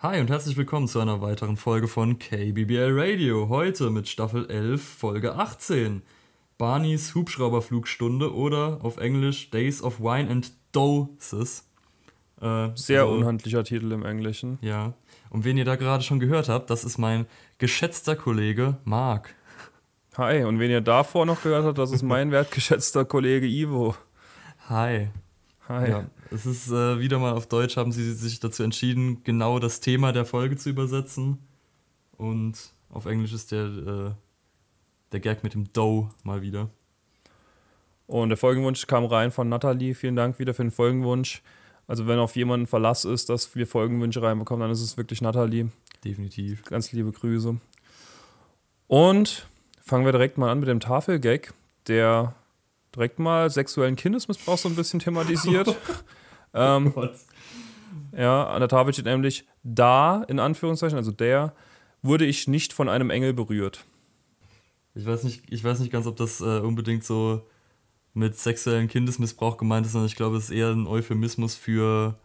Hi und herzlich willkommen zu einer weiteren Folge von KBBL Radio. Heute mit Staffel 11, Folge 18. Barneys Hubschrauberflugstunde oder auf Englisch Days of Wine and Doses. Äh, Sehr also, unhandlicher Titel im Englischen. Ja. Und wen ihr da gerade schon gehört habt, das ist mein geschätzter Kollege Marc. Hi, und wen ihr davor noch gehört habt, das ist mein wertgeschätzter Kollege Ivo. Hi. Hi. Ja, es ist äh, wieder mal auf Deutsch, haben sie sich dazu entschieden, genau das Thema der Folge zu übersetzen. Und auf Englisch ist der, äh, der Gag mit dem Dough mal wieder. Und der Folgenwunsch kam rein von Nathalie. Vielen Dank wieder für den Folgenwunsch. Also wenn auf jemanden Verlass ist, dass wir Folgenwünsche reinbekommen, dann ist es wirklich Nathalie. Definitiv. Ganz liebe Grüße. Und fangen wir direkt mal an mit dem Tafelgag, der direkt mal sexuellen Kindesmissbrauch so ein bisschen thematisiert. ähm, oh ja, an der Tafel steht nämlich, da, in Anführungszeichen, also der, wurde ich nicht von einem Engel berührt. Ich weiß nicht, ich weiß nicht ganz, ob das äh, unbedingt so mit sexuellem Kindesmissbrauch gemeint ist, sondern ich glaube, es ist eher ein Euphemismus für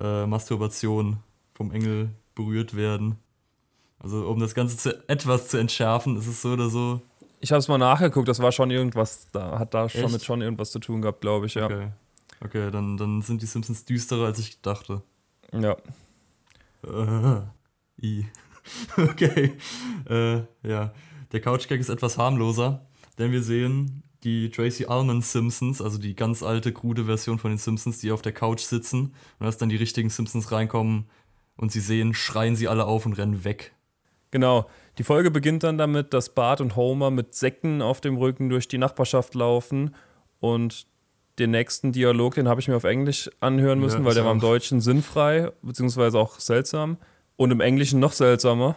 äh, Masturbation vom Engel berührt werden. Also um das Ganze zu, etwas zu entschärfen, ist es so oder so. Ich habe es mal nachgeguckt, das war schon irgendwas, da hat da schon mit schon irgendwas zu tun gehabt, glaube ich, ja. Okay, okay dann, dann sind die Simpsons düsterer, als ich dachte. Ja. Uh, i. okay. Äh, ja. Der Couchgag ist etwas harmloser, denn wir sehen die Tracy Ullman Simpsons, also die ganz alte, krude Version von den Simpsons, die auf der Couch sitzen und als dann die richtigen Simpsons reinkommen und sie sehen, schreien sie alle auf und rennen weg. Genau. Die Folge beginnt dann damit, dass Bart und Homer mit Säcken auf dem Rücken durch die Nachbarschaft laufen und den nächsten Dialog, den habe ich mir auf Englisch anhören müssen, ja, weil der war im Deutschen sinnfrei, beziehungsweise auch seltsam und im Englischen noch seltsamer.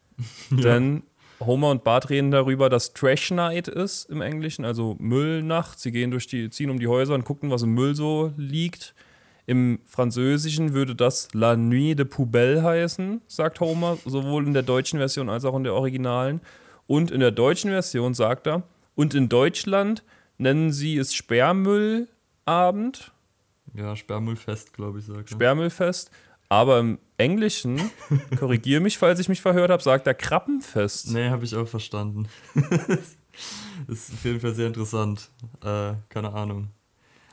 ja. Denn Homer und Bart reden darüber, dass Trash Night ist im Englischen, also Müllnacht. Sie gehen durch die, ziehen um die Häuser und gucken, was im Müll so liegt. Im Französischen würde das La Nuit de Poubelle heißen, sagt Homer, sowohl in der deutschen Version als auch in der originalen. Und in der deutschen Version sagt er, und in Deutschland nennen sie es Sperrmüllabend. Ja, Sperrmüllfest, glaube ich, sagt er. Sperrmüllfest. Aber im Englischen, korrigiere mich, falls ich mich verhört habe, sagt er Krabbenfest. Nee, habe ich auch verstanden. ist auf jeden Fall sehr interessant. Äh, keine Ahnung.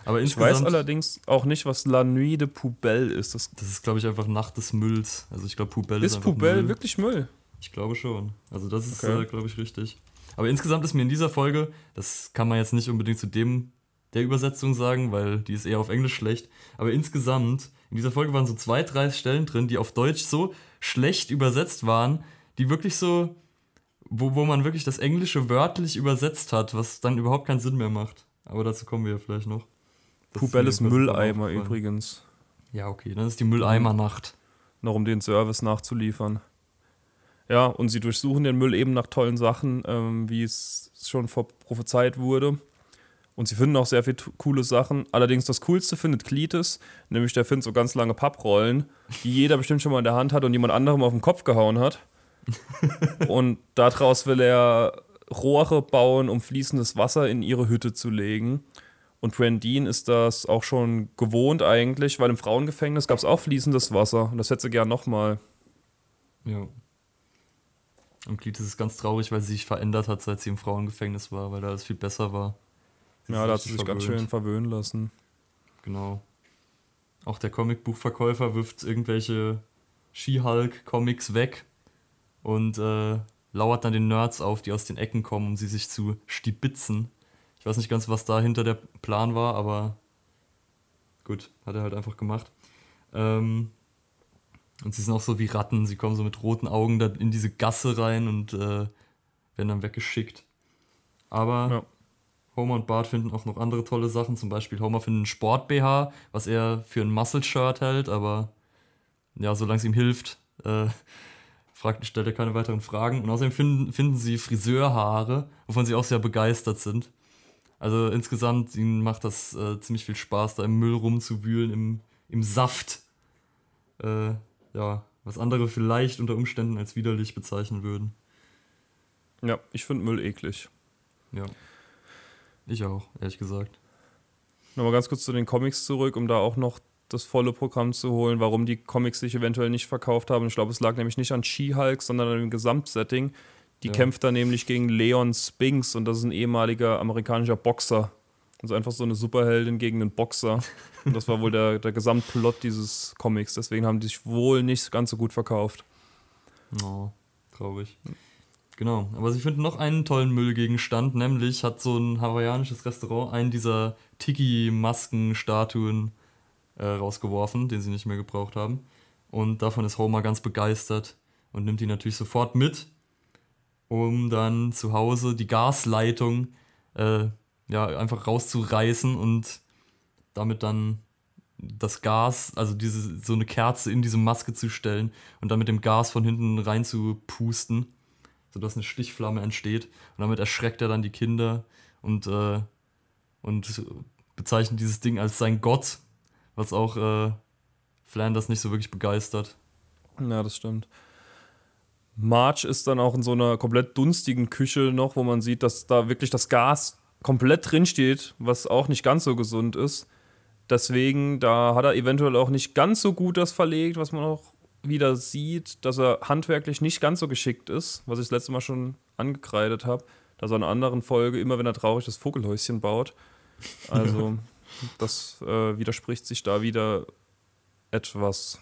Aber ich weiß allerdings auch nicht, was La Nuit de Poubelle ist. Das, das ist, glaube ich, einfach Nacht des Mülls. Also ich glaube, Poubelle ist, ist Poubelle Müll. wirklich Müll? Ich glaube schon. Also das ist, okay. äh, glaube ich, richtig. Aber insgesamt ist mir in dieser Folge, das kann man jetzt nicht unbedingt zu dem der Übersetzung sagen, weil die ist eher auf Englisch schlecht. Aber insgesamt, in dieser Folge waren so zwei, drei Stellen drin, die auf Deutsch so schlecht übersetzt waren, die wirklich so, wo, wo man wirklich das Englische wörtlich übersetzt hat, was dann überhaupt keinen Sinn mehr macht. Aber dazu kommen wir ja vielleicht noch. Pubelles Mülleimer übrigens. Ja, okay, dann ist die Mülleimernacht. Noch um den Service nachzuliefern. Ja, und sie durchsuchen den Müll eben nach tollen Sachen, ähm, wie es schon prophezeit wurde. Und sie finden auch sehr viele coole Sachen. Allerdings das Coolste findet Cletus, nämlich der findet so ganz lange Papprollen, die jeder bestimmt schon mal in der Hand hat und jemand anderem auf den Kopf gehauen hat. und daraus will er Rohre bauen, um fließendes Wasser in ihre Hütte zu legen. Und Brandine ist das auch schon gewohnt eigentlich, weil im Frauengefängnis gab es auch fließendes Wasser und das hätte sie gern nochmal. Ja. Und Glied ist ganz traurig, weil sie sich verändert hat, seit sie im Frauengefängnis war, weil da alles viel besser war. Sie ja, da hat sie sich verwöhnt. ganz schön verwöhnen lassen. Genau. Auch der Comicbuchverkäufer wirft irgendwelche She-Hulk-Comics weg und äh, lauert dann den Nerds auf, die aus den Ecken kommen, um sie sich zu stibitzen. Ich weiß nicht ganz, was da hinter der Plan war, aber gut, hat er halt einfach gemacht. Ähm, und sie sind auch so wie Ratten, sie kommen so mit roten Augen da in diese Gasse rein und äh, werden dann weggeschickt. Aber ja. Homer und Bart finden auch noch andere tolle Sachen. Zum Beispiel Homer findet einen Sport-BH, was er für ein Muscle-Shirt hält, aber ja, solange es ihm hilft, äh, fragt, stellt er keine weiteren Fragen. Und außerdem finden, finden sie Friseurhaare, wovon sie auch sehr begeistert sind. Also insgesamt, ihnen macht das äh, ziemlich viel Spaß, da im Müll rumzuwühlen, im, im Saft. Äh, ja, was andere vielleicht unter Umständen als widerlich bezeichnen würden. Ja, ich finde Müll eklig. Ja. Ich auch, ehrlich gesagt. Nochmal ganz kurz zu den Comics zurück, um da auch noch das volle Programm zu holen, warum die Comics sich eventuell nicht verkauft haben. Ich glaube, es lag nämlich nicht an She-Hulk, sondern an dem Gesamtsetting. Die ja. kämpft da nämlich gegen Leon Spinks und das ist ein ehemaliger amerikanischer Boxer. Also einfach so eine Superheldin gegen einen Boxer. Und das war wohl der, der Gesamtplot dieses Comics. Deswegen haben die sich wohl nicht ganz so gut verkauft. Oh, traurig. Genau, aber ich finde noch einen tollen Müllgegenstand, nämlich hat so ein hawaiianisches Restaurant einen dieser Tiki-Masken-Statuen äh, rausgeworfen, den sie nicht mehr gebraucht haben. Und davon ist Homer ganz begeistert und nimmt die natürlich sofort mit, um dann zu Hause die Gasleitung äh, ja, einfach rauszureißen und damit dann das Gas, also diese, so eine Kerze in diese Maske zu stellen und dann mit dem Gas von hinten rein zu pusten sodass eine Stichflamme entsteht. Und damit erschreckt er dann die Kinder und, äh, und bezeichnet dieses Ding als sein Gott, was auch äh, Flanders nicht so wirklich begeistert. Ja, das stimmt. March ist dann auch in so einer komplett dunstigen Küche noch, wo man sieht, dass da wirklich das Gas komplett drin steht, was auch nicht ganz so gesund ist. Deswegen, da hat er eventuell auch nicht ganz so gut das verlegt, was man auch wieder sieht, dass er handwerklich nicht ganz so geschickt ist, was ich das letzte Mal schon angekreidet habe, dass er in einer anderen Folge immer, wenn er traurig das Vogelhäuschen baut. Also, das äh, widerspricht sich da wieder etwas.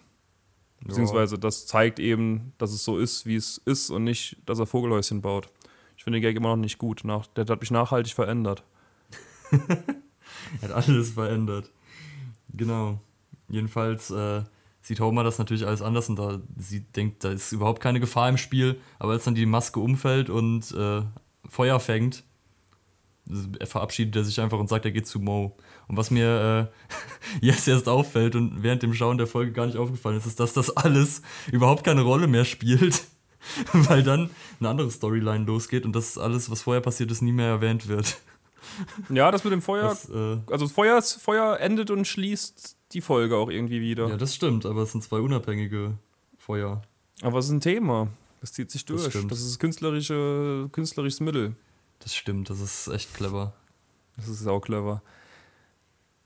Beziehungsweise das zeigt eben, dass es so ist, wie es ist und nicht, dass er Vogelhäuschen baut. Ich finde den Gag immer noch nicht gut. Nach, der hat mich nachhaltig verändert. er hat alles verändert. Genau. Jedenfalls äh, sieht Homer das natürlich alles anders und da sie denkt, da ist überhaupt keine Gefahr im Spiel. Aber als dann die Maske umfällt und äh, Feuer fängt, er verabschiedet er sich einfach und sagt, er geht zu Mo. Und was mir äh, jetzt erst auffällt und während dem Schauen der Folge gar nicht aufgefallen ist, ist, dass das alles überhaupt keine Rolle mehr spielt, weil dann eine andere Storyline losgeht und das alles, was vorher passiert ist, nie mehr erwähnt wird. Ja, das mit dem Feuer, das, äh, also das Feuer, Feuer endet und schließt die Folge auch irgendwie wieder. Ja, das stimmt, aber es sind zwei unabhängige Feuer. Aber es ist ein Thema. Das zieht sich durch. Das, das ist künstlerische, künstlerisches Mittel. Das stimmt, das ist echt clever. Das ist auch clever.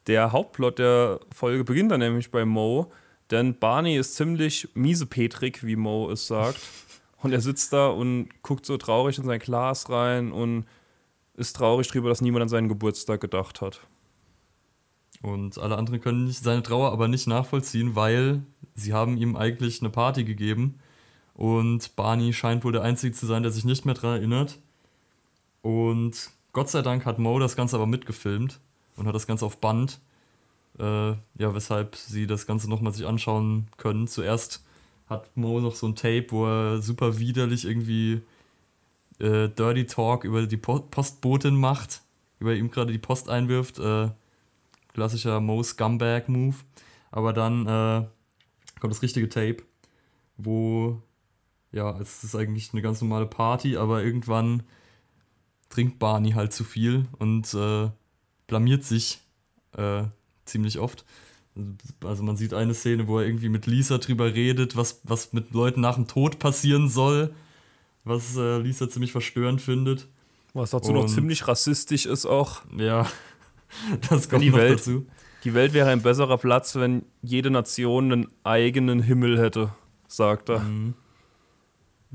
Der Hauptplot der Folge beginnt dann nämlich bei Mo, denn Barney ist ziemlich miesepetrig, wie Mo es sagt. Und er sitzt da und guckt so traurig in sein Glas rein und ist traurig darüber, dass niemand an seinen Geburtstag gedacht hat. Und alle anderen können nicht, seine Trauer aber nicht nachvollziehen, weil sie haben ihm eigentlich eine Party gegeben. Und Barney scheint wohl der Einzige zu sein, der sich nicht mehr daran erinnert. Und Gott sei Dank hat Mo das Ganze aber mitgefilmt und hat das Ganze auf Band. Äh, ja, weshalb sie das Ganze nochmal sich anschauen können. Zuerst hat Mo noch so ein Tape, wo er super widerlich irgendwie äh, Dirty Talk über die Postbotin macht, über ihm gerade die Post einwirft. Äh, klassischer Mo Scumbag Move. Aber dann äh, kommt das richtige Tape, wo, ja, es ist eigentlich eine ganz normale Party, aber irgendwann trinkt Barney halt zu viel und äh, blamiert sich äh, ziemlich oft. Also man sieht eine Szene, wo er irgendwie mit Lisa drüber redet, was, was mit Leuten nach dem Tod passieren soll, was äh, Lisa ziemlich verstörend findet. Was dazu und, noch ziemlich rassistisch ist auch. Ja, Das kommt die Welt, dazu. Die Welt wäre ein besserer Platz, wenn jede Nation einen eigenen Himmel hätte, sagt er. Mhm.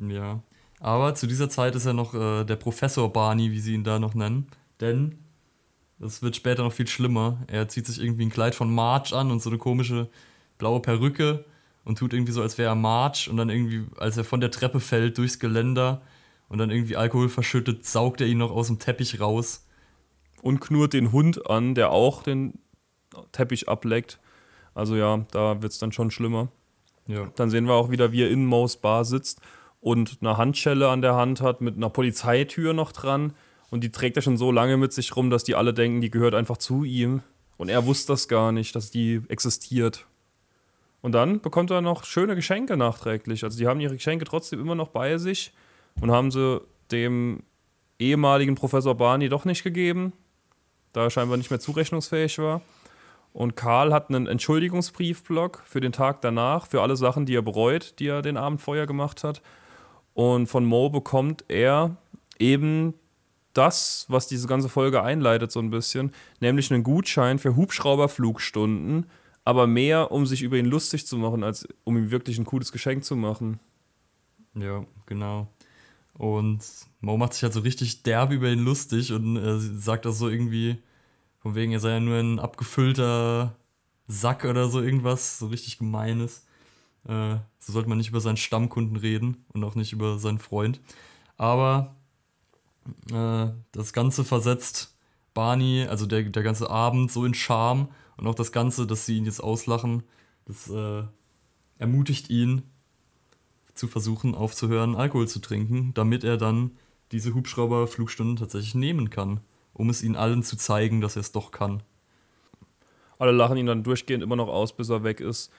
Ja. Aber zu dieser Zeit ist er noch äh, der Professor Barney, wie sie ihn da noch nennen. Denn das wird später noch viel schlimmer. Er zieht sich irgendwie ein Kleid von March an und so eine komische blaue Perücke und tut irgendwie so, als wäre er March. Und dann irgendwie, als er von der Treppe fällt, durchs Geländer und dann irgendwie Alkohol verschüttet, saugt er ihn noch aus dem Teppich raus und knurrt den Hund an, der auch den Teppich ableckt. Also ja, da wird es dann schon schlimmer. Ja. Dann sehen wir auch wieder, wie er in Mo's Bar sitzt und eine Handschelle an der Hand hat mit einer Polizeitür noch dran. Und die trägt er schon so lange mit sich rum, dass die alle denken, die gehört einfach zu ihm. Und er wusste das gar nicht, dass die existiert. Und dann bekommt er noch schöne Geschenke nachträglich. Also die haben ihre Geschenke trotzdem immer noch bei sich und haben sie dem ehemaligen Professor Barney doch nicht gegeben da er scheinbar nicht mehr zurechnungsfähig war. Und Karl hat einen Entschuldigungsbriefblock für den Tag danach, für alle Sachen, die er bereut, die er den Abend vorher gemacht hat. Und von Mo bekommt er eben das, was diese ganze Folge einleitet, so ein bisschen, nämlich einen Gutschein für Hubschrauberflugstunden aber mehr, um sich über ihn lustig zu machen, als um ihm wirklich ein cooles Geschenk zu machen. Ja, genau. Und Mo macht sich halt so richtig derb über ihn lustig und äh, sagt das so irgendwie, von wegen, er sei ja nur ein abgefüllter Sack oder so irgendwas, so richtig gemeines. Äh, so sollte man nicht über seinen Stammkunden reden und auch nicht über seinen Freund. Aber äh, das Ganze versetzt Barney, also der, der ganze Abend, so in Charme und auch das Ganze, dass sie ihn jetzt auslachen, das äh, ermutigt ihn zu versuchen, aufzuhören, Alkohol zu trinken, damit er dann diese Hubschrauber-Flugstunden tatsächlich nehmen kann, um es ihnen allen zu zeigen, dass er es doch kann. Alle lachen ihn dann durchgehend immer noch aus, bis er weg ist.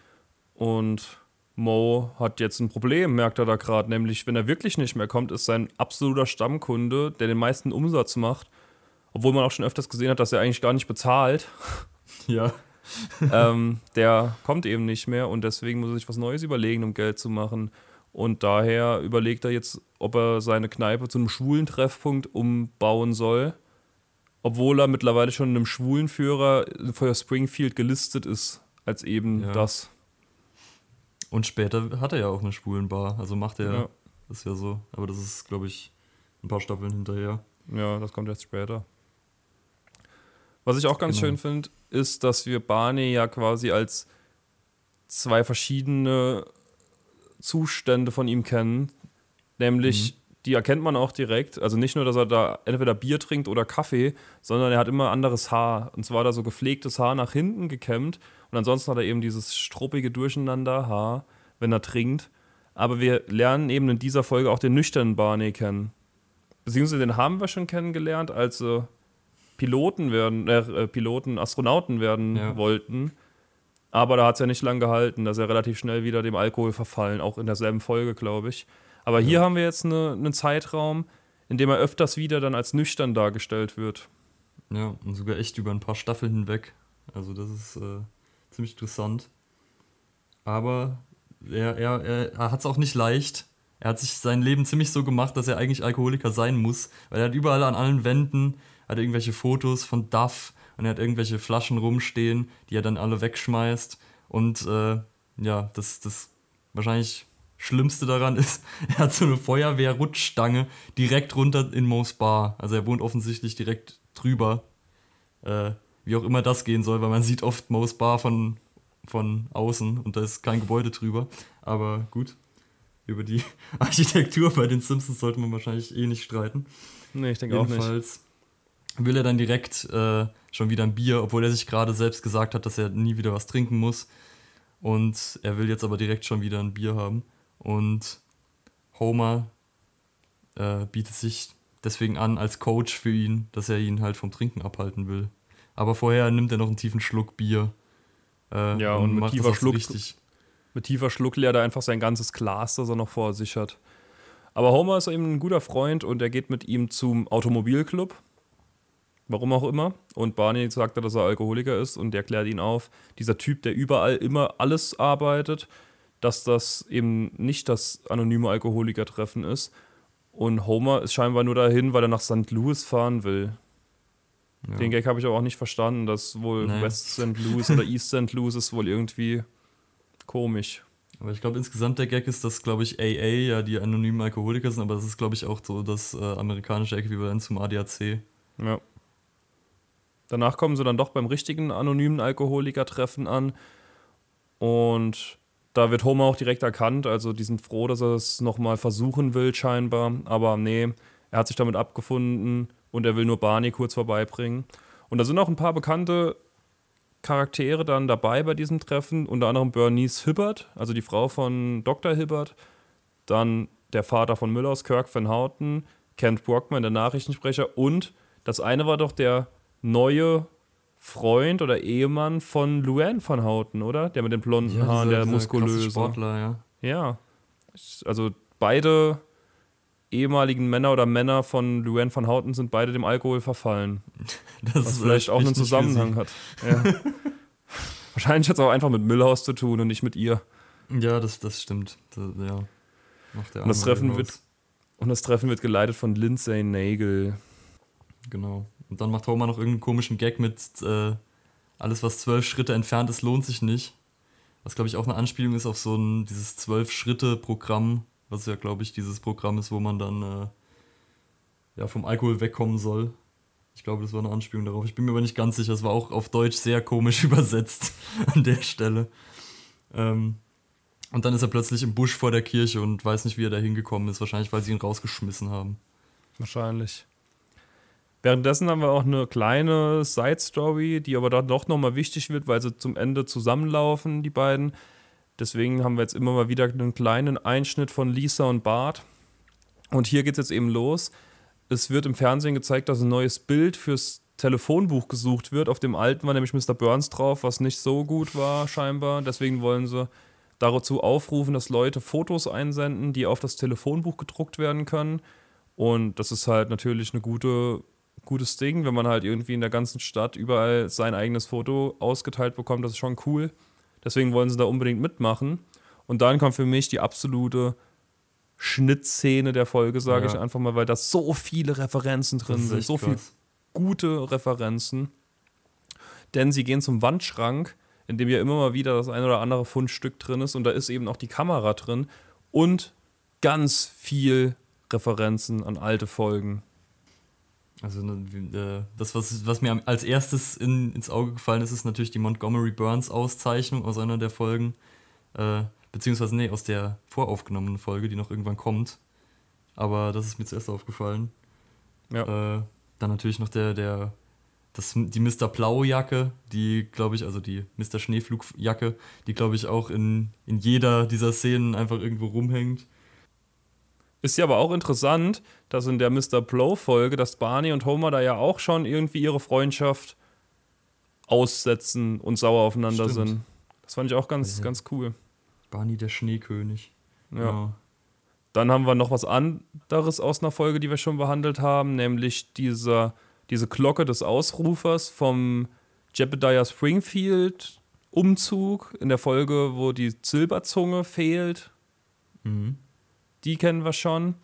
Und Mo hat jetzt ein Problem, merkt er da gerade. Nämlich, wenn er wirklich nicht mehr kommt, ist sein absoluter Stammkunde, der den meisten Umsatz macht. Obwohl man auch schon öfters gesehen hat, dass er eigentlich gar nicht bezahlt. Ja. ähm, der kommt eben nicht mehr und deswegen muss er sich was Neues überlegen, um Geld zu machen. Und daher überlegt er jetzt, ob er seine Kneipe zu einem schwulen Treffpunkt umbauen soll obwohl er mittlerweile schon in einem schwulen Führer für Springfield gelistet ist, als eben ja. das. Und später hat er ja auch eine schwulen Bar, also macht er ja. das ja so. Aber das ist, glaube ich, ein paar Staffeln hinterher. Ja, das kommt jetzt später. Was ich auch ganz genau. schön finde, ist, dass wir Barney ja quasi als zwei verschiedene Zustände von ihm kennen. Nämlich mhm die erkennt man auch direkt. Also nicht nur, dass er da entweder Bier trinkt oder Kaffee, sondern er hat immer anderes Haar. Und zwar hat er so gepflegtes Haar nach hinten gekämmt. Und ansonsten hat er eben dieses struppige Durcheinander-Haar, wenn er trinkt. Aber wir lernen eben in dieser Folge auch den nüchternen Barney kennen. Beziehungsweise den haben wir schon kennengelernt, als sie Piloten werden, äh, äh, Piloten, Astronauten werden ja. wollten. Aber da hat es ja nicht lange gehalten. Da ist er relativ schnell wieder dem Alkohol verfallen, auch in derselben Folge, glaube ich. Aber hier ja. haben wir jetzt eine, einen Zeitraum, in dem er öfters wieder dann als nüchtern dargestellt wird. Ja, und sogar echt über ein paar Staffeln hinweg. Also das ist äh, ziemlich interessant. Aber er, er, er hat es auch nicht leicht. Er hat sich sein Leben ziemlich so gemacht, dass er eigentlich Alkoholiker sein muss. Weil er hat überall an allen Wänden hat irgendwelche Fotos von Duff und er hat irgendwelche Flaschen rumstehen, die er dann alle wegschmeißt. Und äh, ja, das, das wahrscheinlich Schlimmste daran ist, er hat so eine Feuerwehr-Rutschstange direkt runter in Mo's Bar. Also er wohnt offensichtlich direkt drüber. Äh, wie auch immer das gehen soll, weil man sieht oft Mo's Bar von, von außen und da ist kein Gebäude drüber. Aber gut, über die Architektur bei den Simpsons sollte man wahrscheinlich eh nicht streiten. Nee, ich denke auch nicht. Jedenfalls will er dann direkt äh, schon wieder ein Bier, obwohl er sich gerade selbst gesagt hat, dass er nie wieder was trinken muss. Und er will jetzt aber direkt schon wieder ein Bier haben. Und Homer äh, bietet sich deswegen an als Coach für ihn, dass er ihn halt vom Trinken abhalten will. Aber vorher nimmt er noch einen tiefen Schluck Bier. Äh, ja, und, und mit, tiefer Schluck, mit tiefer Schluck leert er einfach sein ganzes Glas, das er noch vor sich hat. Aber Homer ist eben ein guter Freund und er geht mit ihm zum Automobilclub. Warum auch immer. Und Barney sagt, dass er Alkoholiker ist und der klärt ihn auf. Dieser Typ, der überall immer alles arbeitet, dass das eben nicht das anonyme Alkoholikertreffen ist. Und Homer ist scheinbar nur dahin, weil er nach St. Louis fahren will. Ja. Den Gag habe ich aber auch nicht verstanden, dass wohl nee. West St. Louis oder East St. Louis ist wohl irgendwie komisch. Aber ich glaube, insgesamt der Gag ist, dass, glaube ich, AA ja die anonymen Alkoholiker sind, aber das ist, glaube ich, auch so das äh, amerikanische Äquivalent zum ADAC. Ja. Danach kommen sie dann doch beim richtigen anonymen Alkoholiker-Treffen an. Und da wird Homer auch direkt erkannt. Also die sind froh, dass er es nochmal versuchen will, scheinbar. Aber nee, er hat sich damit abgefunden und er will nur Barney kurz vorbeibringen. Und da sind auch ein paar bekannte Charaktere dann dabei bei diesem Treffen. Unter anderem Bernice Hibbert, also die Frau von Dr. Hibbert. Dann der Vater von Müllers, Kirk Van Houten. Kent Brockman, der Nachrichtensprecher. Und das eine war doch der neue Freund oder Ehemann von Luann von Houten, oder? Der mit den blonden ja, Haaren, der muskulöse. Sportler, ja. Ja. Also beide ehemaligen Männer oder Männer von Luann von Houten sind beide dem Alkohol verfallen. Das was vielleicht auch einen Zusammenhang hat. Ja. Wahrscheinlich hat es auch einfach mit Müllhaus zu tun und nicht mit ihr. Ja, das, das stimmt. Das, ja. und, das Treffen wird, und das Treffen wird geleitet von Lindsay Nagel. Genau. Und dann macht Homer noch irgendeinen komischen Gag mit äh, alles, was zwölf Schritte entfernt ist, lohnt sich nicht. Was, glaube ich, auch eine Anspielung ist auf so ein, dieses Zwölf-Schritte-Programm, was ja, glaube ich, dieses Programm ist, wo man dann äh, ja, vom Alkohol wegkommen soll. Ich glaube, das war eine Anspielung darauf. Ich bin mir aber nicht ganz sicher. Es war auch auf Deutsch sehr komisch übersetzt an der Stelle. Ähm, und dann ist er plötzlich im Busch vor der Kirche und weiß nicht, wie er da hingekommen ist. Wahrscheinlich, weil sie ihn rausgeschmissen haben. Wahrscheinlich. Währenddessen haben wir auch eine kleine Side-Story, die aber dann doch nochmal wichtig wird, weil sie zum Ende zusammenlaufen, die beiden. Deswegen haben wir jetzt immer mal wieder einen kleinen Einschnitt von Lisa und Bart. Und hier geht es jetzt eben los. Es wird im Fernsehen gezeigt, dass ein neues Bild fürs Telefonbuch gesucht wird. Auf dem alten war nämlich Mr. Burns drauf, was nicht so gut war, scheinbar. Deswegen wollen sie dazu aufrufen, dass Leute Fotos einsenden, die auf das Telefonbuch gedruckt werden können. Und das ist halt natürlich eine gute gutes Ding, wenn man halt irgendwie in der ganzen Stadt überall sein eigenes Foto ausgeteilt bekommt. Das ist schon cool. Deswegen wollen sie da unbedingt mitmachen. Und dann kommt für mich die absolute Schnittszene der Folge, sage ja. ich einfach mal, weil da so viele Referenzen drin sind, so viele gute Referenzen. Denn sie gehen zum Wandschrank, in dem ja immer mal wieder das ein oder andere Fundstück drin ist und da ist eben auch die Kamera drin und ganz viel Referenzen an alte Folgen. Also ne, äh, das, was, was mir als erstes in, ins Auge gefallen ist, ist natürlich die Montgomery Burns Auszeichnung aus einer der Folgen. Äh, beziehungsweise, nee, aus der voraufgenommenen Folge, die noch irgendwann kommt. Aber das ist mir zuerst aufgefallen. Ja. Äh, dann natürlich noch der, der, das, die Mr. Blau-Jacke, die, glaube ich, also die Mr. Schneeflugjacke, die, glaube ich, auch in, in jeder dieser Szenen einfach irgendwo rumhängt. Ist ja aber auch interessant, dass in der Mr. Blow-Folge, dass Barney und Homer da ja auch schon irgendwie ihre Freundschaft aussetzen und sauer aufeinander Stimmt. sind. Das fand ich auch ganz, ja. ganz cool. Barney der Schneekönig. Ja. ja. Dann haben wir noch was anderes aus einer Folge, die wir schon behandelt haben, nämlich diese, diese Glocke des Ausrufers vom Jebediah Springfield Umzug in der Folge, wo die Silberzunge fehlt. Mhm die kennen wir schon.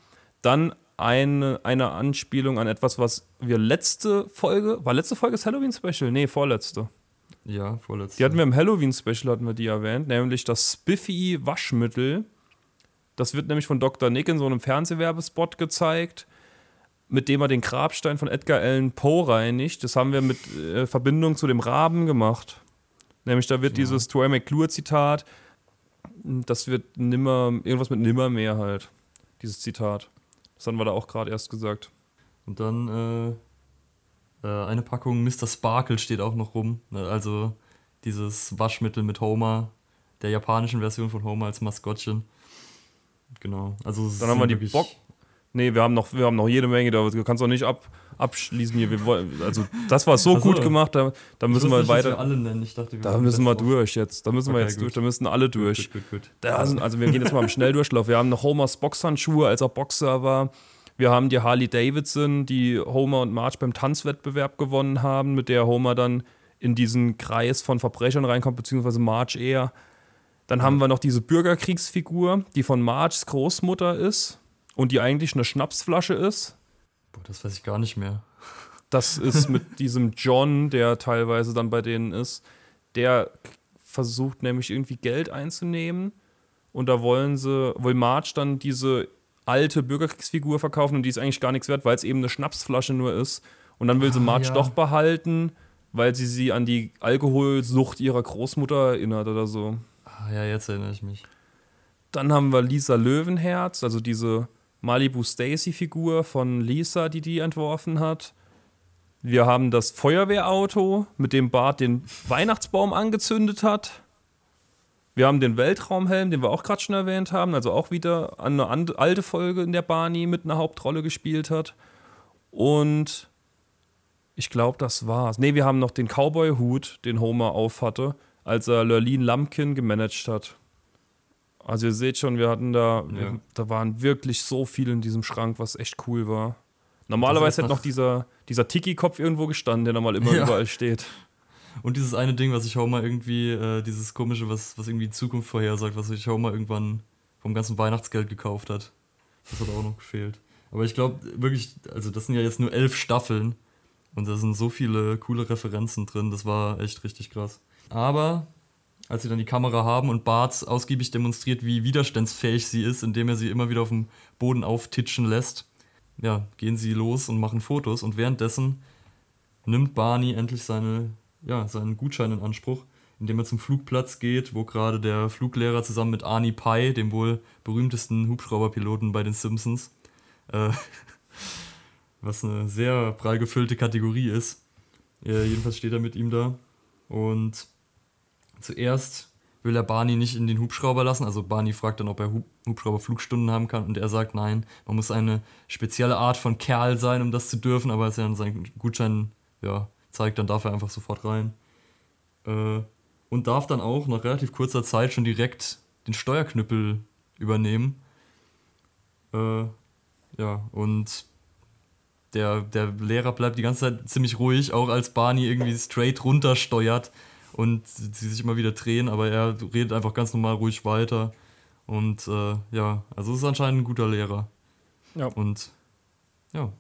Dann eine, eine Anspielung an etwas, was wir letzte Folge, war letzte Folge das Halloween-Special? Nee, vorletzte. Ja, vorletzte. Die hatten wir im Halloween-Special, hatten wir die erwähnt, nämlich das Spiffy Waschmittel. Das wird nämlich von Dr. Nick in so einem Fernsehwerbespot gezeigt, mit dem er den Grabstein von Edgar Allan Poe reinigt. Das haben wir mit äh, Verbindung zu dem Raben gemacht. Nämlich da wird ja. dieses Troy McClure-Zitat, das wird nimmer, irgendwas mit nimmer mehr halt, dieses Zitat. Das haben wir da auch gerade erst gesagt. Und dann äh, äh, eine Packung Mr. Sparkle steht auch noch rum. Ne, also dieses Waschmittel mit Homer, der japanischen Version von Homer als Maskottchen. Genau. Also dann haben wir die Bock. Nee, wir haben noch, wir haben noch jede Menge, da du kannst auch nicht ab, abschließen hier. Wir wollen, also das war so, so gut gemacht, da, da müssen wir weiter. Alle nennen. Ich dachte, wir da müssen wir durch jetzt. Da müssen okay, wir jetzt gut. durch. Da müssen alle durch. Gut, gut, sind, also wir gehen jetzt mal im Schnelldurchlauf. Wir haben noch Homers Boxhandschuhe, als er Boxer war. Wir haben die Harley Davidson, die Homer und Marge beim Tanzwettbewerb gewonnen haben, mit der Homer dann in diesen Kreis von Verbrechern reinkommt, beziehungsweise Marge eher. Dann haben wir noch diese Bürgerkriegsfigur, die von Marges Großmutter ist und die eigentlich eine Schnapsflasche ist. Boah, das weiß ich gar nicht mehr. Das ist mit diesem John, der teilweise dann bei denen ist. Der versucht nämlich irgendwie Geld einzunehmen. Und da wollen sie, will Marge dann diese alte Bürgerkriegsfigur verkaufen und die ist eigentlich gar nichts wert, weil es eben eine Schnapsflasche nur ist. Und dann will sie ah, Marge ja. doch behalten, weil sie sie an die Alkoholsucht ihrer Großmutter erinnert oder so. Ah, ja, jetzt erinnere ich mich. Dann haben wir Lisa Löwenherz, also diese Malibu Stacy-Figur von Lisa, die die entworfen hat. Wir haben das Feuerwehrauto, mit dem Bart den Weihnachtsbaum angezündet hat. Wir haben den Weltraumhelm, den wir auch gerade schon erwähnt haben, also auch wieder eine alte Folge, in der Barney mit einer Hauptrolle gespielt hat. Und ich glaube, das war's. Ne, wir haben noch den Cowboy-Hut, den Homer aufhatte, als er Lurleen Lumpkin gemanagt hat. Also ihr seht schon, wir hatten da, ja. da waren wirklich so viel in diesem Schrank, was echt cool war. Normalerweise hätte noch dieser, dieser Tiki-Kopf irgendwo gestanden, der normal immer ja. überall steht. Und dieses eine Ding, was ich auch mal irgendwie, äh, dieses komische, was, was irgendwie die Zukunft vorhersagt, was ich auch mal irgendwann vom ganzen Weihnachtsgeld gekauft hat. Das hat auch noch gefehlt. Aber ich glaube wirklich, also das sind ja jetzt nur elf Staffeln. Und da sind so viele coole Referenzen drin, das war echt richtig krass. Aber als sie dann die Kamera haben und Bart ausgiebig demonstriert, wie widerstandsfähig sie ist, indem er sie immer wieder auf dem Boden auftitschen lässt, ja, gehen sie los und machen Fotos und währenddessen nimmt Barney endlich seine, ja, seinen Gutschein in Anspruch, indem er zum Flugplatz geht, wo gerade der Fluglehrer zusammen mit Arnie Pye, dem wohl berühmtesten Hubschrauberpiloten bei den Simpsons, äh, was eine sehr prall gefüllte Kategorie ist. Äh, jedenfalls steht er mit ihm da und zuerst will er Barney nicht in den Hubschrauber lassen. Also Barney fragt dann, ob er Hub Hubschrauberflugstunden haben kann und er sagt nein, man muss eine spezielle Art von Kerl sein, um das zu dürfen, aber als er dann seinen Gutschein ja, zeigt, dann darf er einfach sofort rein. Äh, und darf dann auch nach relativ kurzer Zeit schon direkt den Steuerknüppel übernehmen. Äh, ja, und der, der Lehrer bleibt die ganze Zeit ziemlich ruhig, auch als Barney irgendwie straight runter steuert und sie sich immer wieder drehen, aber er redet einfach ganz normal ruhig weiter. Und äh, ja, also ist anscheinend ein guter Lehrer. Ja. Und ja.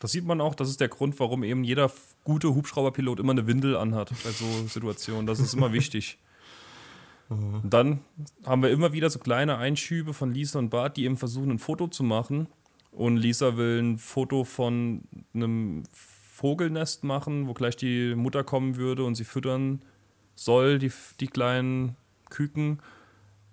Das sieht man auch, das ist der Grund, warum eben jeder gute Hubschrauberpilot immer eine Windel anhat bei so Situationen. Das ist immer wichtig. Und dann haben wir immer wieder so kleine Einschübe von Lisa und Bart, die eben versuchen, ein Foto zu machen. Und Lisa will ein Foto von einem Vogelnest machen, wo gleich die Mutter kommen würde und sie füttern soll, die, die kleinen Küken.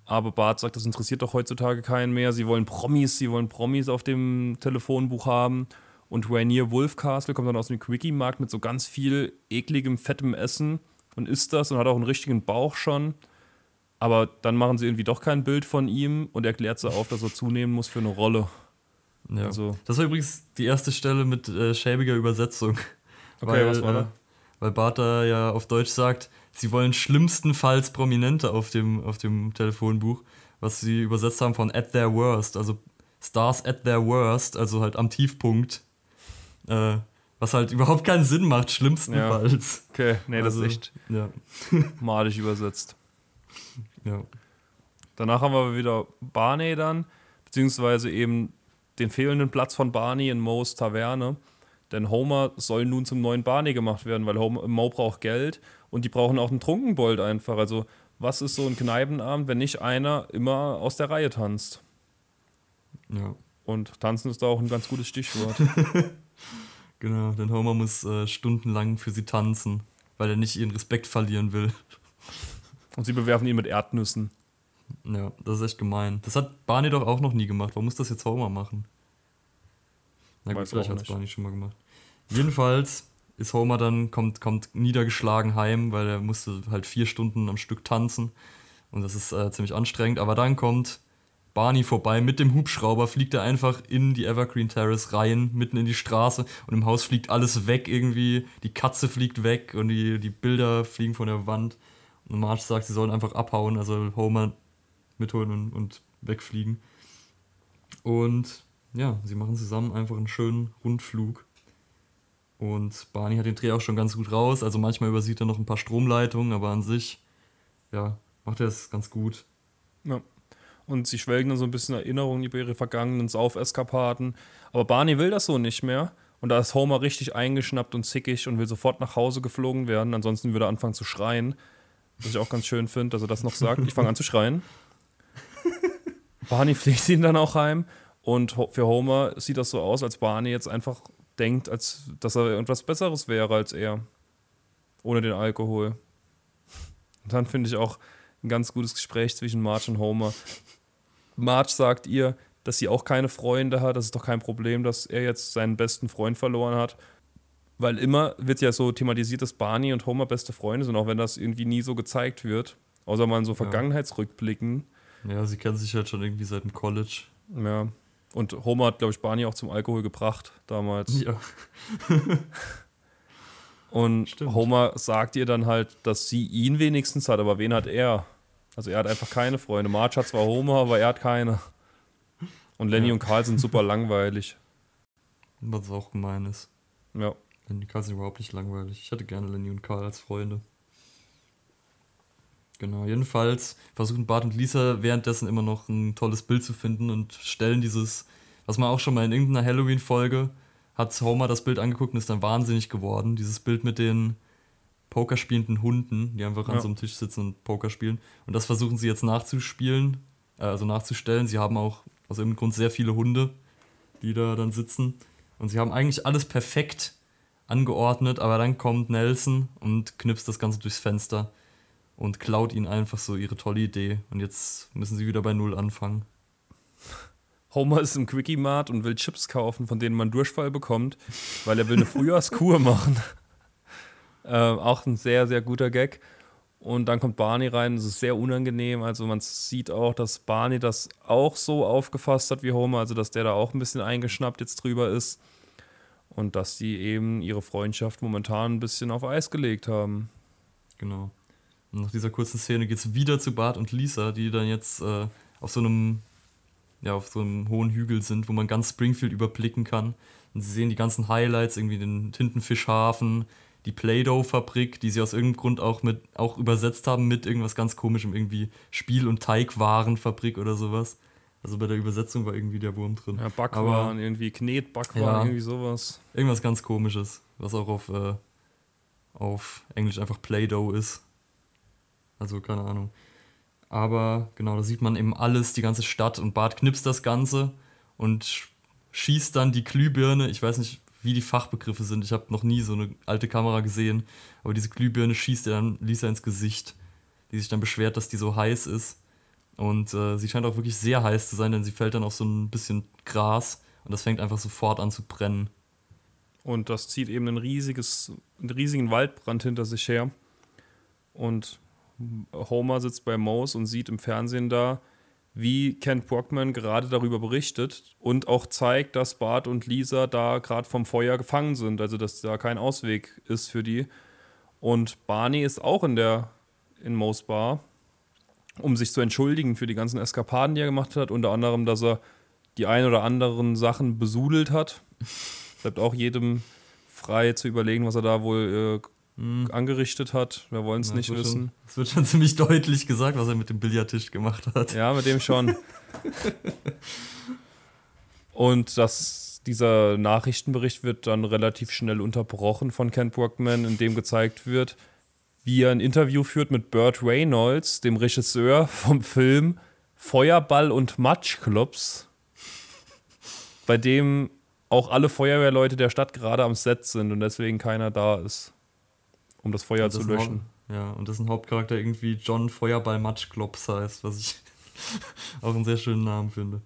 Aber Bart sagt, das interessiert doch heutzutage keinen mehr. Sie wollen Promis, sie wollen Promis auf dem Telefonbuch haben. Und Rainier Wolfcastle kommt dann aus dem Quickie-Markt mit so ganz viel ekligem, fettem Essen und isst das und hat auch einen richtigen Bauch schon. Aber dann machen sie irgendwie doch kein Bild von ihm und erklärt sie auf, dass er zunehmen muss für eine Rolle. Ja. Also, das war übrigens die erste Stelle mit äh, schäbiger Übersetzung. Okay, weil, was war da? Äh, weil Bartha ja auf Deutsch sagt, sie wollen schlimmstenfalls Prominente auf dem, auf dem Telefonbuch, was sie übersetzt haben von at their worst, also Stars at their worst, also halt am Tiefpunkt. Äh, was halt überhaupt keinen Sinn macht, schlimmstenfalls. Ja. Okay, nee, das also, ist echt ja. malig übersetzt. Ja. Danach haben wir wieder Barney dann, beziehungsweise eben den fehlenden Platz von Barney in Moes Taverne. Denn Homer soll nun zum neuen Barney gemacht werden, weil Homer, Mo braucht Geld und die brauchen auch einen Trunkenbold einfach. Also, was ist so ein Kneipenabend, wenn nicht einer immer aus der Reihe tanzt? Ja. Und tanzen ist da auch ein ganz gutes Stichwort. genau, denn Homer muss äh, stundenlang für sie tanzen, weil er nicht ihren Respekt verlieren will. Und sie bewerfen ihn mit Erdnüssen. Ja, das ist echt gemein. Das hat Barney doch auch noch nie gemacht. Warum muss das jetzt Homer machen? Na gut, Weiß vielleicht hat es Barney schon mal gemacht. Jedenfalls ist Homer dann, kommt, kommt niedergeschlagen heim, weil er musste halt vier Stunden am Stück tanzen. Und das ist äh, ziemlich anstrengend. Aber dann kommt Barney vorbei mit dem Hubschrauber, fliegt er einfach in die Evergreen Terrace rein, mitten in die Straße. Und im Haus fliegt alles weg irgendwie. Die Katze fliegt weg und die, die Bilder fliegen von der Wand. Und Marge sagt, sie sollen einfach abhauen. Also Homer mitholen und, und wegfliegen. Und ja, sie machen zusammen einfach einen schönen Rundflug. Und Barney hat den Dreh auch schon ganz gut raus. Also manchmal übersieht er noch ein paar Stromleitungen, aber an sich, ja, macht er es ganz gut. Ja. Und sie schwelgen dann so ein bisschen Erinnerungen über ihre vergangenen Saufeskapaden. Aber Barney will das so nicht mehr. Und da ist Homer richtig eingeschnappt und zickig und will sofort nach Hause geflogen werden. Ansonsten würde er anfangen zu schreien. Was ich auch ganz schön finde, dass er das noch sagt. Ich fange an zu schreien. Barney pflegt ihn dann auch heim. Und für Homer sieht das so aus, als Barney jetzt einfach denkt, als dass er irgendwas Besseres wäre als er. Ohne den Alkohol. Und dann finde ich auch ein ganz gutes Gespräch zwischen Marge und Homer. Marge sagt ihr, dass sie auch keine Freunde hat. Das ist doch kein Problem, dass er jetzt seinen besten Freund verloren hat. Weil immer wird ja so thematisiert, dass Barney und Homer beste Freunde sind, auch wenn das irgendwie nie so gezeigt wird. Außer mal in so Vergangenheitsrückblicken. Ja, sie kennen sich halt schon irgendwie seit dem College. Ja. Und Homer hat, glaube ich, Barney auch zum Alkohol gebracht damals. Ja. Und Stimmt. Homer sagt ihr dann halt, dass sie ihn wenigstens hat, aber wen hat er? Also er hat einfach keine Freunde. Marge hat zwar Homer, aber er hat keine. Und Lenny ja. und Karl sind super langweilig. Was auch gemein ist. Ja. Lenny und Karl sind überhaupt nicht langweilig. Ich hätte gerne Lenny und Karl als Freunde. Genau, jedenfalls versuchen Bart und Lisa währenddessen immer noch ein tolles Bild zu finden und stellen dieses, was man auch schon mal in irgendeiner Halloween-Folge hat Homer das Bild angeguckt und ist dann wahnsinnig geworden. Dieses Bild mit den pokerspielenden Hunden, die einfach ja. an so einem Tisch sitzen und Poker spielen. Und das versuchen sie jetzt nachzuspielen, äh, also nachzustellen. Sie haben auch aus irgendeinem Grund sehr viele Hunde, die da dann sitzen. Und sie haben eigentlich alles perfekt angeordnet, aber dann kommt Nelson und knipst das Ganze durchs Fenster und klaut ihnen einfach so ihre tolle Idee. Und jetzt müssen sie wieder bei Null anfangen. Homer ist im Quickie Mart und will Chips kaufen, von denen man Durchfall bekommt, weil er will eine Frühjahrskur machen. äh, auch ein sehr, sehr guter Gag. Und dann kommt Barney rein, das ist sehr unangenehm. Also man sieht auch, dass Barney das auch so aufgefasst hat wie Homer, also dass der da auch ein bisschen eingeschnappt jetzt drüber ist. Und dass die eben ihre Freundschaft momentan ein bisschen auf Eis gelegt haben. Genau. Und nach dieser kurzen Szene geht es wieder zu Bart und Lisa, die dann jetzt äh, auf so einem ja, auf so einem hohen Hügel sind, wo man ganz Springfield überblicken kann. Und sie sehen die ganzen Highlights, irgendwie den Tintenfischhafen, die Play-Doh-Fabrik, die sie aus irgendeinem Grund auch mit auch übersetzt haben mit irgendwas ganz komischem, irgendwie Spiel- und Teigwarenfabrik oder sowas. Also bei der Übersetzung war irgendwie der Wurm drin. Ja, Backwaren, Aber, irgendwie Knetbackwaren, ja, irgendwie sowas. Irgendwas ganz komisches, was auch auf, äh, auf Englisch einfach Play-Doh ist. Also keine Ahnung. Aber genau, da sieht man eben alles, die ganze Stadt und Bart knipst das Ganze und schießt dann die Glühbirne. Ich weiß nicht, wie die Fachbegriffe sind. Ich habe noch nie so eine alte Kamera gesehen, aber diese Glühbirne schießt er dann Lisa ins Gesicht, die sich dann beschwert, dass die so heiß ist. Und äh, sie scheint auch wirklich sehr heiß zu sein, denn sie fällt dann auf so ein bisschen Gras und das fängt einfach sofort an zu brennen. Und das zieht eben ein riesiges, einen riesigen Waldbrand hinter sich her. Und Homer sitzt bei Mouse und sieht im Fernsehen da, wie Kent Brockman gerade darüber berichtet und auch zeigt, dass Bart und Lisa da gerade vom Feuer gefangen sind, also dass da kein Ausweg ist für die. Und Barney ist auch in der in Mo's Bar, um sich zu entschuldigen für die ganzen Eskapaden, die er gemacht hat, unter anderem, dass er die ein oder anderen Sachen besudelt hat. Bleibt auch jedem frei zu überlegen, was er da wohl äh, mhm. angerichtet hat. Wir wollen es nicht wissen. Es wird schon ziemlich deutlich gesagt, was er mit dem Billardtisch gemacht hat. Ja, mit dem schon. Und das, dieser Nachrichtenbericht wird dann relativ schnell unterbrochen von Ken Brockman, in dem gezeigt wird, wie er ein Interview führt mit Burt Reynolds, dem Regisseur vom Film Feuerball und Matschklops, bei dem auch alle Feuerwehrleute der Stadt gerade am Set sind und deswegen keiner da ist um das Feuer das zu löschen. Ja, und das ist ein Hauptcharakter irgendwie John Feuerball Matschklops heißt, was ich auch einen sehr schönen Namen finde.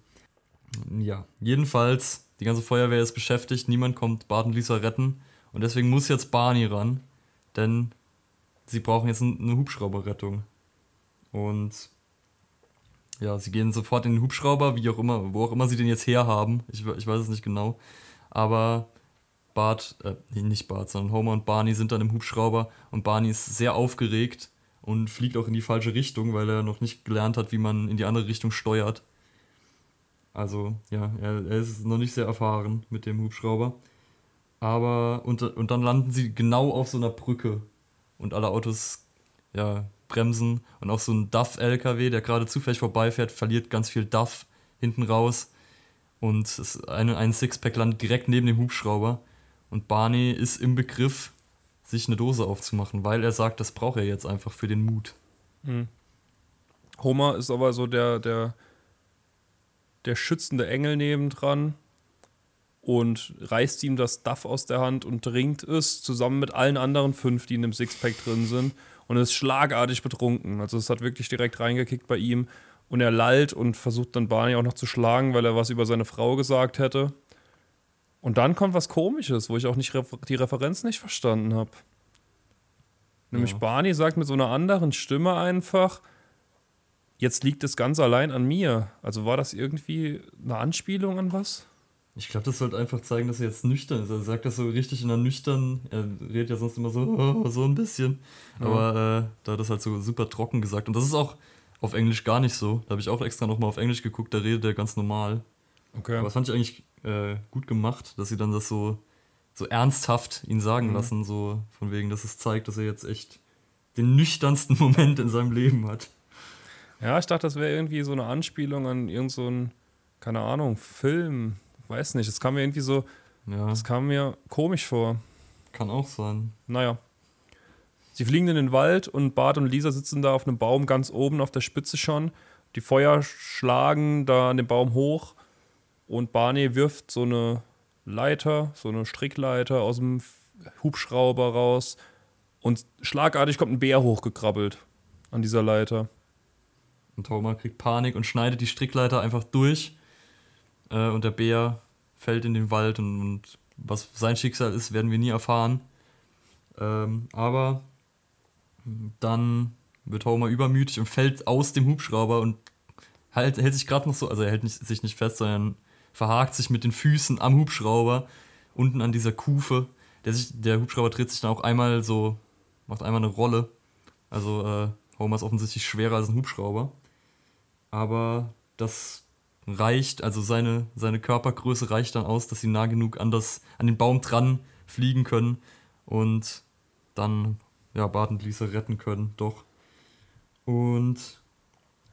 Ja, jedenfalls, die ganze Feuerwehr ist beschäftigt, niemand kommt Bart und Lisa retten und deswegen muss jetzt Barney ran, denn sie brauchen jetzt eine Hubschrauberrettung. Und ja, sie gehen sofort in den Hubschrauber, wie auch immer, wo auch immer sie den jetzt herhaben. Ich, ich weiß es nicht genau. Aber Bart, äh, nicht Bart, sondern Homer und Barney sind dann im Hubschrauber und Barney ist sehr aufgeregt und fliegt auch in die falsche Richtung, weil er noch nicht gelernt hat, wie man in die andere Richtung steuert. Also, ja, er, er ist noch nicht sehr erfahren mit dem Hubschrauber. Aber, und, und dann landen sie genau auf so einer Brücke und alle Autos, ja, bremsen und auch so ein DAF-LKW, der gerade zufällig vorbeifährt, verliert ganz viel DAF hinten raus und ein, ein Sixpack landet direkt neben dem Hubschrauber und Barney ist im Begriff, sich eine Dose aufzumachen, weil er sagt, das braucht er jetzt einfach für den Mut. Mhm. Homer ist aber so der, der, der schützende Engel nebendran und reißt ihm das Duff aus der Hand und trinkt es zusammen mit allen anderen fünf, die in dem Sixpack drin sind und ist schlagartig betrunken. Also es hat wirklich direkt reingekickt bei ihm und er lallt und versucht dann Barney auch noch zu schlagen, weil er was über seine Frau gesagt hätte. Und dann kommt was Komisches, wo ich auch nicht die Referenz nicht verstanden habe. Nämlich ja. Barney sagt mit so einer anderen Stimme einfach, jetzt liegt es ganz allein an mir. Also war das irgendwie eine Anspielung an was? Ich glaube, das sollte einfach zeigen, dass er jetzt nüchtern ist. Er sagt das so richtig in einer nüchtern, er redet ja sonst immer so, so ein bisschen. Ja. Aber äh, da hat das halt so super trocken gesagt. Und das ist auch auf Englisch gar nicht so. Da habe ich auch extra nochmal auf Englisch geguckt, da redet er ganz normal. Okay. Aber das fand ich eigentlich äh, gut gemacht, dass sie dann das so, so ernsthaft ihn sagen mhm. lassen, so von wegen, dass es zeigt, dass er jetzt echt den nüchternsten Moment in seinem Leben hat. Ja, ich dachte, das wäre irgendwie so eine Anspielung an irgendeinen, so keine Ahnung, Film. Weiß nicht. Es kam mir irgendwie so Ja. Das kam mir komisch vor. Kann auch sein. Naja. Sie fliegen in den Wald und Bart und Lisa sitzen da auf einem Baum ganz oben auf der Spitze schon. Die Feuer schlagen da an dem Baum hoch und Barney wirft so eine Leiter, so eine Strickleiter aus dem Hubschrauber raus und schlagartig kommt ein Bär hochgekrabbelt an dieser Leiter. Und Homer kriegt Panik und schneidet die Strickleiter einfach durch. Äh, und der Bär fällt in den Wald und, und, was sein Schicksal ist, werden wir nie erfahren. Ähm, aber dann wird Homer übermütig und fällt aus dem Hubschrauber und halt, hält sich gerade noch so, also er hält nicht, sich nicht fest, sondern verhakt sich mit den Füßen am Hubschrauber, unten an dieser Kufe. Der, sich, der Hubschrauber dreht sich dann auch einmal so, macht einmal eine Rolle. Also äh, Homer ist offensichtlich schwerer als ein Hubschrauber. Aber das reicht, also seine, seine Körpergröße reicht dann aus, dass sie nah genug an, das, an den Baum dran fliegen können und dann ja, Bart und Lisa retten können, doch. Und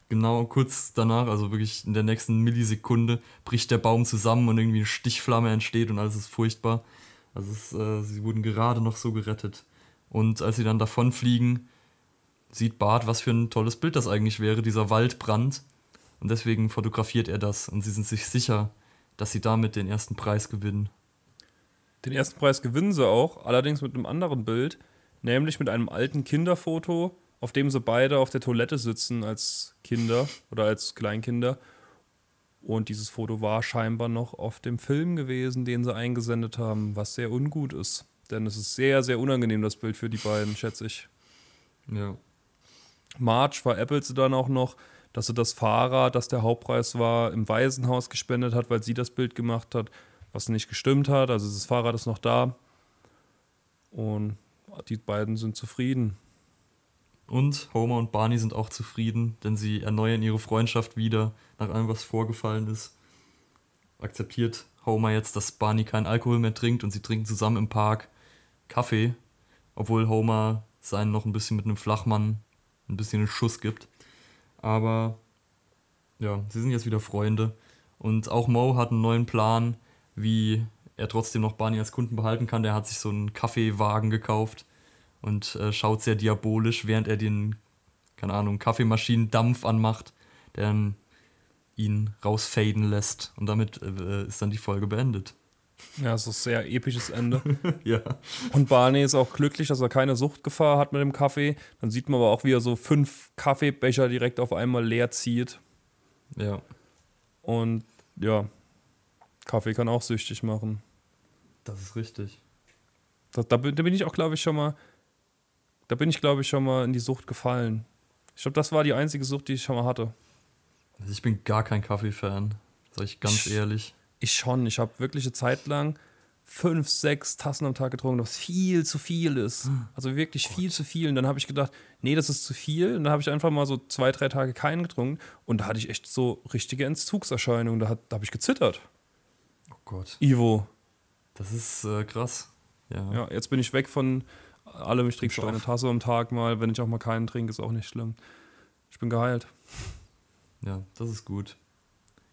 genau kurz danach, also wirklich in der nächsten Millisekunde, bricht der Baum zusammen und irgendwie eine Stichflamme entsteht und alles ist furchtbar. Also es, äh, sie wurden gerade noch so gerettet. Und als sie dann davonfliegen, sieht Bart, was für ein tolles Bild das eigentlich wäre, dieser Waldbrand. Und deswegen fotografiert er das und sie sind sich sicher, dass sie damit den ersten Preis gewinnen. Den ersten Preis gewinnen sie auch, allerdings mit einem anderen Bild, nämlich mit einem alten Kinderfoto, auf dem sie beide auf der Toilette sitzen als Kinder oder als Kleinkinder. Und dieses Foto war scheinbar noch auf dem Film gewesen, den sie eingesendet haben, was sehr ungut ist. Denn es ist sehr, sehr unangenehm, das Bild für die beiden, schätze ich. Ja. March veräppelt sie dann auch noch, dass sie das Fahrrad, das der Hauptpreis war, im Waisenhaus gespendet hat, weil sie das Bild gemacht hat, was nicht gestimmt hat. Also das Fahrrad ist noch da. Und die beiden sind zufrieden. Und Homer und Barney sind auch zufrieden, denn sie erneuern ihre Freundschaft wieder, nach allem, was vorgefallen ist. Akzeptiert Homer jetzt, dass Barney keinen Alkohol mehr trinkt und sie trinken zusammen im Park Kaffee, obwohl Homer seinen noch ein bisschen mit einem Flachmann ein bisschen einen Schuss gibt. Aber ja, sie sind jetzt wieder Freunde. Und auch Mo hat einen neuen Plan, wie er trotzdem noch Barney als Kunden behalten kann. Der hat sich so einen Kaffeewagen gekauft und äh, schaut sehr diabolisch, während er den, keine Ahnung, Kaffeemaschinendampf anmacht, der dann ihn rausfaden lässt. Und damit äh, ist dann die Folge beendet. Ja, so ein sehr episches Ende. ja. Und Barney ist auch glücklich, dass er keine Suchtgefahr hat mit dem Kaffee. Dann sieht man aber auch, wie er so fünf Kaffeebecher direkt auf einmal leer zieht. Ja. Und ja, Kaffee kann auch süchtig machen. Das ist richtig. Da, da bin ich auch, glaube ich, schon mal da bin ich, glaube ich, schon mal in die Sucht gefallen. Ich glaube, das war die einzige Sucht, die ich schon mal hatte. Also ich bin gar kein Kaffee-Fan, sag ich ganz ich, ehrlich. Ich schon. Ich habe wirklich eine Zeit lang fünf, sechs Tassen am Tag getrunken, was viel zu viel ist. Also wirklich Gott. viel zu viel. Und dann habe ich gedacht, nee, das ist zu viel. Und dann habe ich einfach mal so zwei, drei Tage keinen getrunken. Und da hatte ich echt so richtige Entzugserscheinungen. Da, da habe ich gezittert. Oh Gott. Ivo. Das ist äh, krass. Ja. ja, jetzt bin ich weg von alle, ich trinke so eine Tasse am Tag mal. Wenn ich auch mal keinen trinke, ist auch nicht schlimm. Ich bin geheilt. Ja, das ist gut.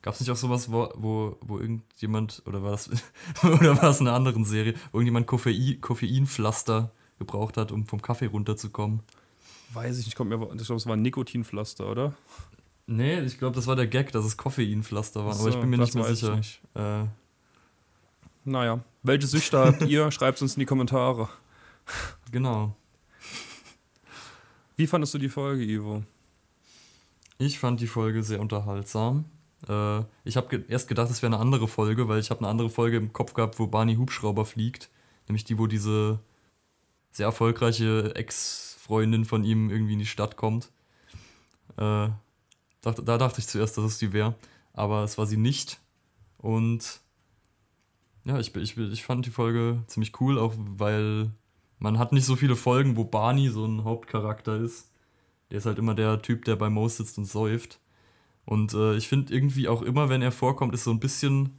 Gab es nicht auch sowas, wo, wo, wo irgendjemand, oder war das, oder war es in einer anderen Serie, wo irgendjemand Koffein, Koffeinpflaster gebraucht hat, um vom Kaffee runterzukommen? Weiß ich nicht, kommt mir, ich glaube, es war ein Nikotinpflaster, oder? Nee, ich glaube, das war der Gag, dass es Koffeinpflaster waren, so, aber ich bin mir nicht mehr sicher. Nicht. Äh, naja, welche Süchte habt ihr? Schreibt es uns in die Kommentare. Genau. Wie fandest du die Folge, Ivo? Ich fand die Folge sehr unterhaltsam. Äh, ich habe ge erst gedacht, es wäre eine andere Folge, weil ich habe eine andere Folge im Kopf gehabt, wo Barney Hubschrauber fliegt. Nämlich die, wo diese sehr erfolgreiche Ex-Freundin von ihm irgendwie in die Stadt kommt. Äh, da, da dachte ich zuerst, dass es die wäre. Aber es war sie nicht. Und ja, ich, ich, ich fand die Folge ziemlich cool, auch weil man hat nicht so viele Folgen, wo Barney so ein Hauptcharakter ist. Der ist halt immer der Typ, der bei Mo sitzt und säuft. Und äh, ich finde irgendwie auch immer, wenn er vorkommt, ist so ein bisschen,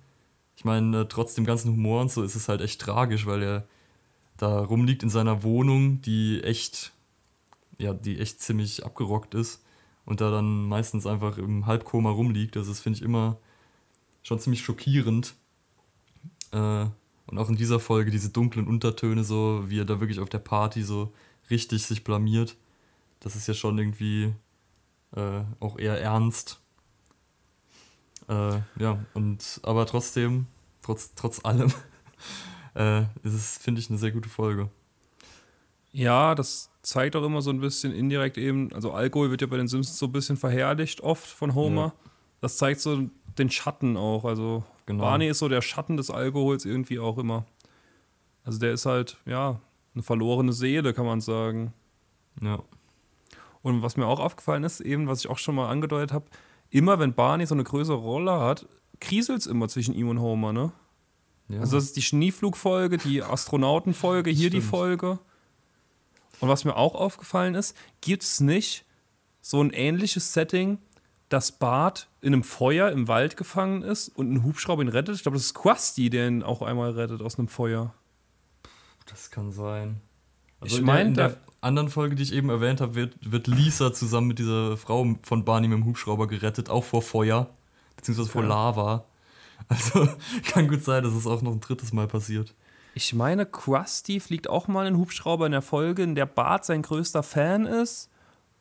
ich meine, äh, trotz dem ganzen Humor und so, ist es halt echt tragisch, weil er da rumliegt in seiner Wohnung, die echt, ja, die echt ziemlich abgerockt ist und da dann meistens einfach im Halbkoma rumliegt. Also das finde ich immer schon ziemlich schockierend. Äh, Und auch in dieser Folge diese dunklen Untertöne, so wie er da wirklich auf der Party so richtig sich blamiert. Das ist ja schon irgendwie äh, auch eher ernst. Äh, ja, und aber trotzdem, trotz, trotz allem, äh, ist es, finde ich, eine sehr gute Folge. Ja, das zeigt auch immer so ein bisschen indirekt eben, also Alkohol wird ja bei den Simpsons so ein bisschen verherrlicht oft von Homer. Ja. Das zeigt so den Schatten auch. Also genau. Barney ist so der Schatten des Alkohols irgendwie auch immer. Also der ist halt, ja, eine verlorene Seele, kann man sagen. Ja. Und was mir auch aufgefallen ist, eben, was ich auch schon mal angedeutet habe, immer wenn Barney so eine größere Rolle hat, kriselt es immer zwischen ihm und Homer, ne? Ja. Also das ist die Schneeflugfolge, die Astronautenfolge, hier Stimmt. die Folge. Und was mir auch aufgefallen ist, gibt es nicht so ein ähnliches Setting, dass Bart in einem Feuer im Wald gefangen ist und ein Hubschrauber ihn rettet? Ich glaube, das ist Quasti, der ihn auch einmal rettet aus einem Feuer. Das kann sein. Also ich meine, in der anderen Folge, die ich eben erwähnt habe, wird, wird Lisa zusammen mit dieser Frau von Barney mit dem Hubschrauber gerettet, auch vor Feuer, beziehungsweise vor ja. Lava. Also kann gut sein, dass es auch noch ein drittes Mal passiert. Ich meine, Krusty fliegt auch mal in Hubschrauber in der Folge, in der Bart sein größter Fan ist.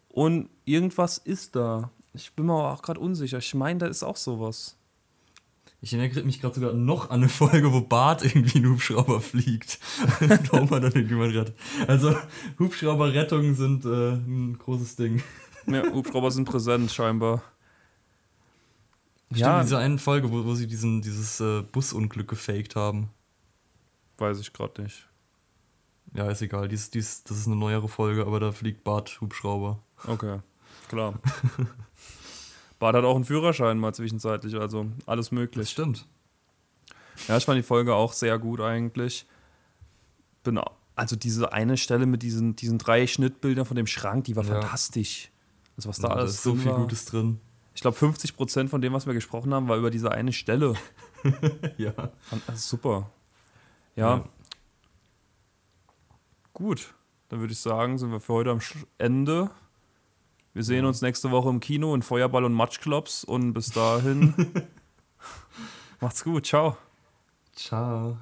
Und irgendwas ist da. Ich bin mir auch gerade unsicher. Ich meine, da ist auch sowas. Ich erinnere mich gerade sogar noch an eine Folge, wo Bart irgendwie einen Hubschrauber fliegt. Homer dann irgendjemand rettet. Also Hubschrauberrettungen sind äh, ein großes Ding. Ja, Hubschrauber sind präsent scheinbar. Stimmt, ja. diese eine Folge, wo, wo sie diesen, dieses äh, Busunglück gefaked haben. Weiß ich gerade nicht. Ja, ist egal. Dies, dies, das ist eine neuere Folge, aber da fliegt Bart Hubschrauber. Okay, klar. Bart hat auch einen Führerschein mal zwischenzeitlich, also alles möglich. Das stimmt. Ja, ich fand die Folge auch sehr gut eigentlich. Bin, also diese eine Stelle mit diesen, diesen drei Schnittbildern von dem Schrank, die war ja. fantastisch. Also was da ja, alles da ist so viel war. Gutes drin. Ich glaube, 50 Prozent von dem, was wir gesprochen haben, war über diese eine Stelle. ja. Also super. Ja. ja. Gut, dann würde ich sagen, sind wir für heute am Ende. Wir sehen uns nächste Woche im Kino in Feuerball und Matschklops und bis dahin macht's gut. Ciao. Ciao.